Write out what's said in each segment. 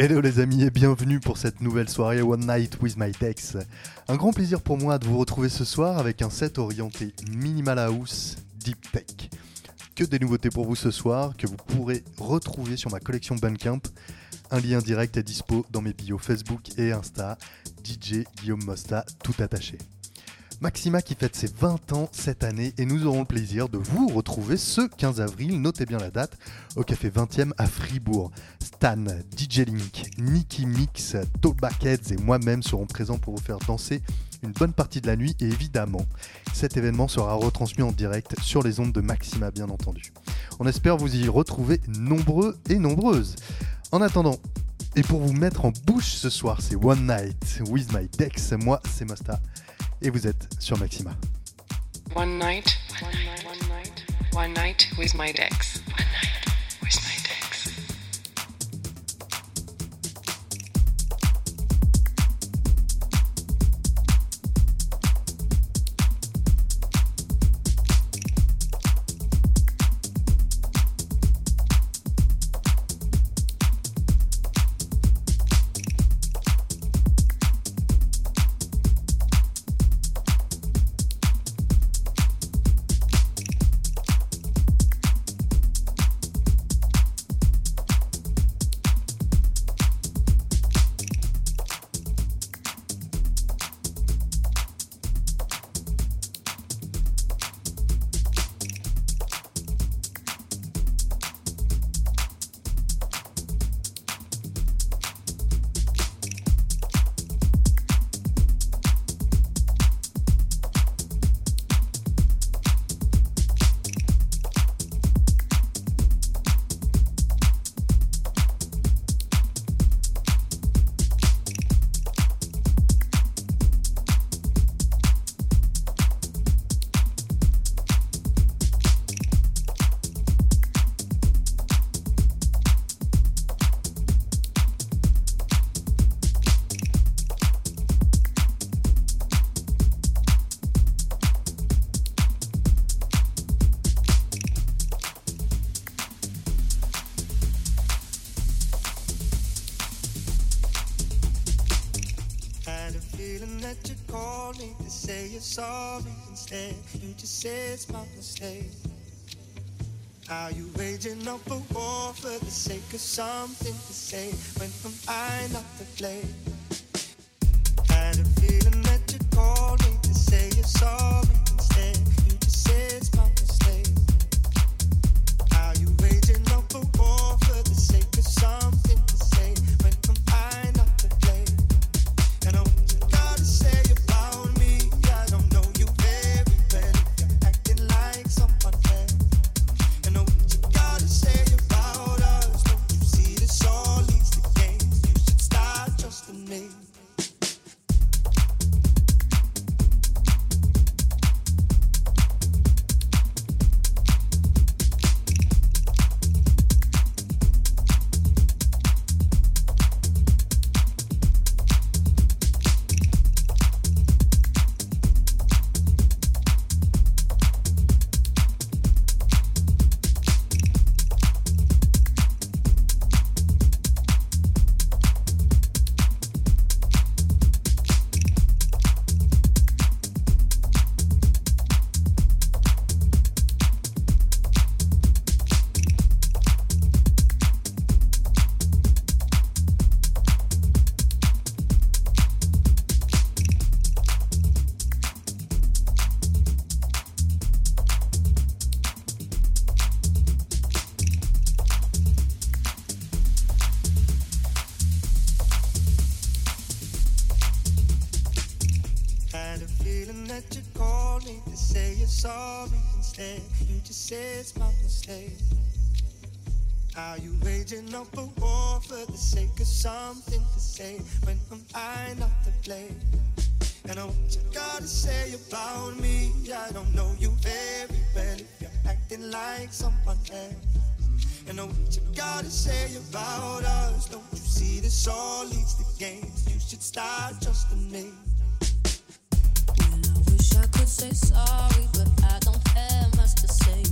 Hello les amis et bienvenue pour cette nouvelle soirée One Night with My Dex. Un grand plaisir pour moi de vous retrouver ce soir avec un set orienté minimal house, deep tech. Que des nouveautés pour vous ce soir que vous pourrez retrouver sur ma collection Bandcamp. Un lien direct est dispo dans mes bios Facebook et Insta. DJ Guillaume Mosta, tout attaché. Maxima qui fête ses 20 ans cette année et nous aurons le plaisir de vous retrouver ce 15 avril, notez bien la date, au café 20e à Fribourg. Stan, DJ Link, Nicky Mix, Tobackheads et moi-même serons présents pour vous faire danser une bonne partie de la nuit et évidemment, cet événement sera retransmis en direct sur les ondes de Maxima bien entendu. On espère vous y retrouver nombreux et nombreuses. En attendant, et pour vous mettre en bouche ce soir, c'est One Night with My Dex, moi c'est Mosta et vous êtes sur Maxima. One night, one night, one night, one night with my Dex. One night with my Dex. Are you waging up a war for the sake of something to say when am I not to blame? Something to say when I'm I not to blame? And I what you gotta say about me. I don't know you very well if you're acting like someone else. And I what you gotta say about us. Don't you see this all leads to games? You should start trusting me. Well, I wish I could say sorry, but I don't have much to say.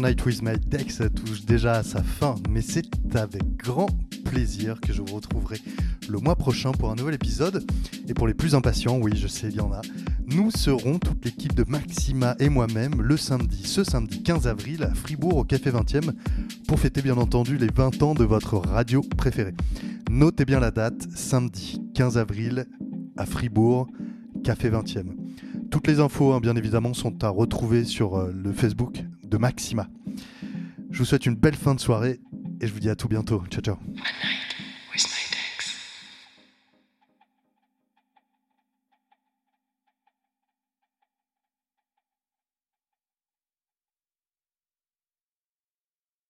Night with My Dex touche déjà à sa fin, mais c'est avec grand plaisir que je vous retrouverai le mois prochain pour un nouvel épisode. Et pour les plus impatients, oui, je sais, il y en a, nous serons toute l'équipe de Maxima et moi-même le samedi, ce samedi 15 avril à Fribourg au Café 20e pour fêter bien entendu les 20 ans de votre radio préférée. Notez bien la date, samedi 15 avril à Fribourg, Café 20e. Toutes les infos, hein, bien évidemment, sont à retrouver sur euh, le Facebook de Maxima. Je vous souhaite une belle fin de soirée et je vous dis à tout bientôt. Ciao ciao.